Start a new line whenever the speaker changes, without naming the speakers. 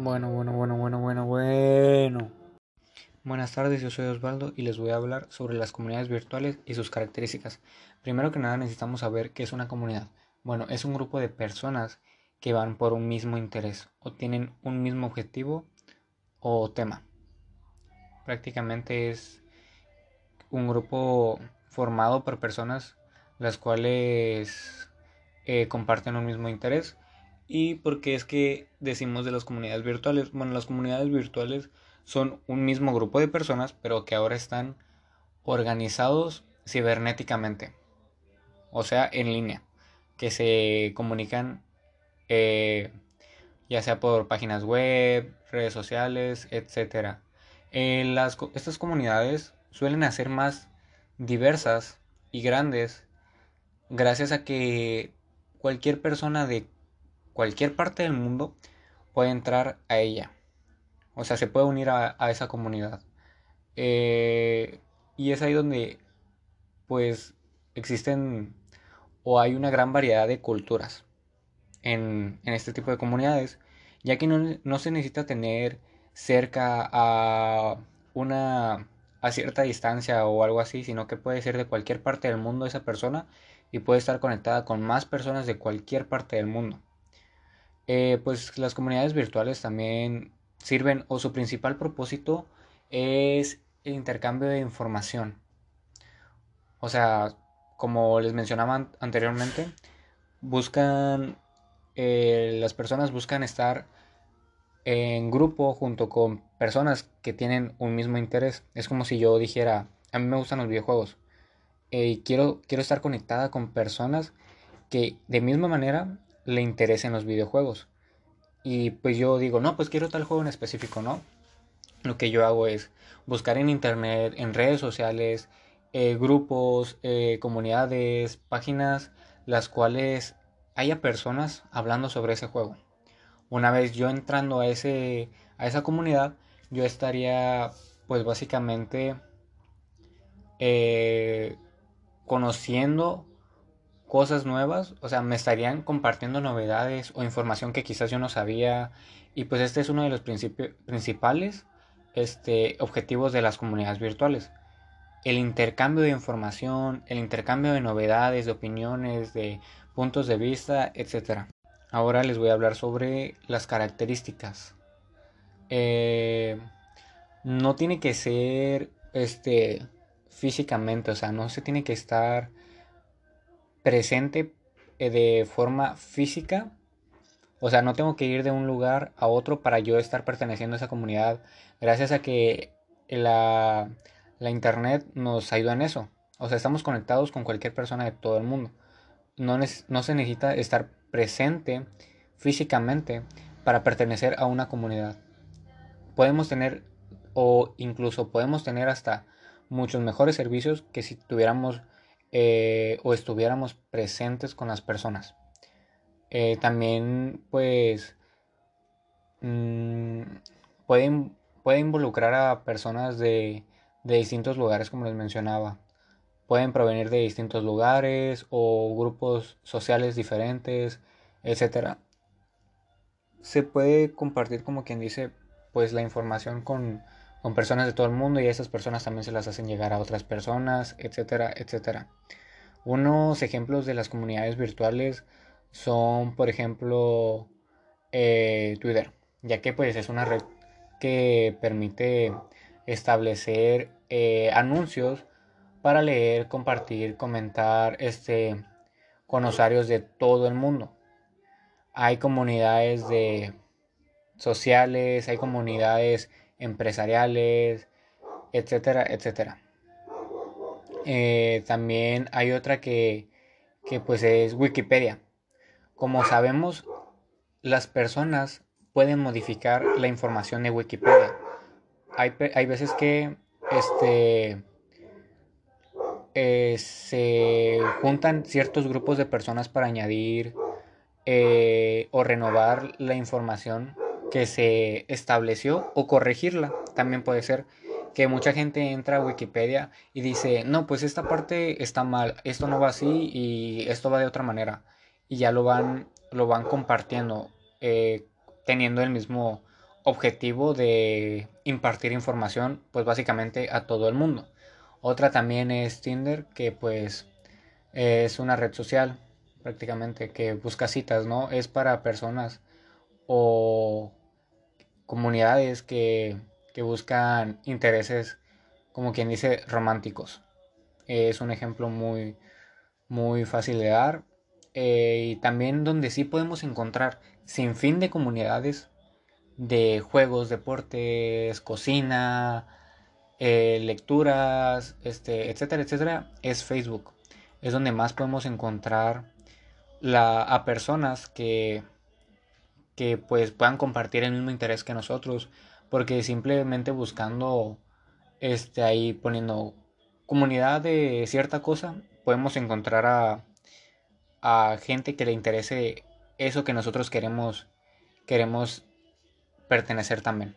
Bueno, bueno, bueno, bueno, bueno, bueno. Buenas tardes, yo soy Osvaldo y les voy a hablar sobre las comunidades virtuales y sus características. Primero que nada necesitamos saber qué es una comunidad. Bueno, es un grupo de personas que van por un mismo interés o tienen un mismo objetivo o tema. Prácticamente es un grupo formado por personas las cuales eh, comparten un mismo interés ¿Y por qué es que decimos de las comunidades virtuales? Bueno, las comunidades virtuales son un mismo grupo de personas, pero que ahora están organizados cibernéticamente, o sea, en línea, que se comunican eh, ya sea por páginas web, redes sociales, etc. Eh, estas comunidades suelen ser más diversas y grandes gracias a que cualquier persona de cualquier parte del mundo puede entrar a ella. O sea, se puede unir a, esa comunidad. Eh, y es ahí donde pues existen o hay una gran variedad de culturas en, este tipo de comunidades, ya que no, no, se necesita tener cerca a una a cierta distancia o algo así, sino que puede ser de cualquier parte del mundo esa persona y puede estar conectada con más personas de cualquier parte del mundo. Eh, pues las comunidades virtuales también sirven o su principal propósito es el intercambio de información. O sea, como les mencionaba anteriormente, buscan, eh, las personas buscan estar en grupo junto con personas que tienen un mismo interés. Es como si yo dijera, a mí me gustan los videojuegos eh, y quiero, quiero estar conectada con personas que de misma manera le interesen los videojuegos. Y pues yo digo, no, pues quiero tal juego en específico, ¿no? Lo que yo hago es buscar en internet, en redes sociales, eh, grupos, eh, comunidades, páginas, las cuales haya personas hablando sobre ese juego. Una vez yo entrando a, ese, a esa comunidad, yo estaría pues básicamente eh, conociendo cosas nuevas, o sea, me estarían compartiendo novedades o información que quizás yo no sabía. Y pues este es uno de los principales este, objetivos de las comunidades virtuales. El intercambio de información, el intercambio de novedades, de opiniones, de puntos de vista, etc. Ahora les voy a hablar sobre las características. Eh, no tiene que ser este físicamente, o sea, no se tiene que estar presente eh, de forma física. O sea, no tengo que ir de un lugar a otro para yo estar perteneciendo a esa comunidad. Gracias a que la, internet nos ayuda en eso. O sea, estamos conectados con cualquier persona de todo el mundo. No, no se necesita estar presente físicamente para pertenecer a una comunidad. Podemos tener o incluso podemos tener hasta muchos mejores servicios que si tuviéramos eh, o estuviéramos presentes con las personas. Eh, también pues mm, puede, involucrar a personas de, distintos lugares como les mencionaba. Pueden provenir de distintos lugares o grupos sociales diferentes, etc. Se puede compartir como quien dice pues la información con con personas de todo el mundo y esas personas también se las hacen llegar a otras personas, etcétera, etcétera. Unos ejemplos de las comunidades virtuales son, por ejemplo, eh, Twitter, ya que pues es una red que permite establecer eh, anuncios para leer, compartir, comentar este, con usuarios de todo el mundo. Hay comunidades de sociales, hay comunidades empresariales, etcétera, etcétera. Eh, también hay otra que, que pues es Wikipedia. Como sabemos, las personas pueden modificar la información de Wikipedia. Hay, hay veces que este, eh, se juntan ciertos grupos de personas para añadir eh, o renovar la información que se estableció o corregirla. También puede ser que mucha gente entra a Wikipedia y dice, no, pues esta parte está mal, esto no va así y esto va de otra manera. Y ya lo van, lo van compartiendo, eh, teniendo el mismo objetivo de impartir información pues básicamente a todo el mundo. Otra también es Tinder que pues es una red social prácticamente que busca citas, ¿no? Es para personas o comunidades que, que buscan intereses como quien dice románticos. Es un ejemplo muy, muy fácil de dar. Eh, y también donde sí podemos encontrar sin fin de comunidades de juegos, deportes, cocina, eh, lecturas, este, etcétera, etcétera, es Facebook. Es donde más podemos encontrar la, a personas que, que pues puedan compartir el mismo interés que nosotros. Porque simplemente buscando este, ahí poniendo comunidad de cierta cosa, podemos encontrar a, a gente que le interese eso que nosotros queremos, queremos pertenecer también.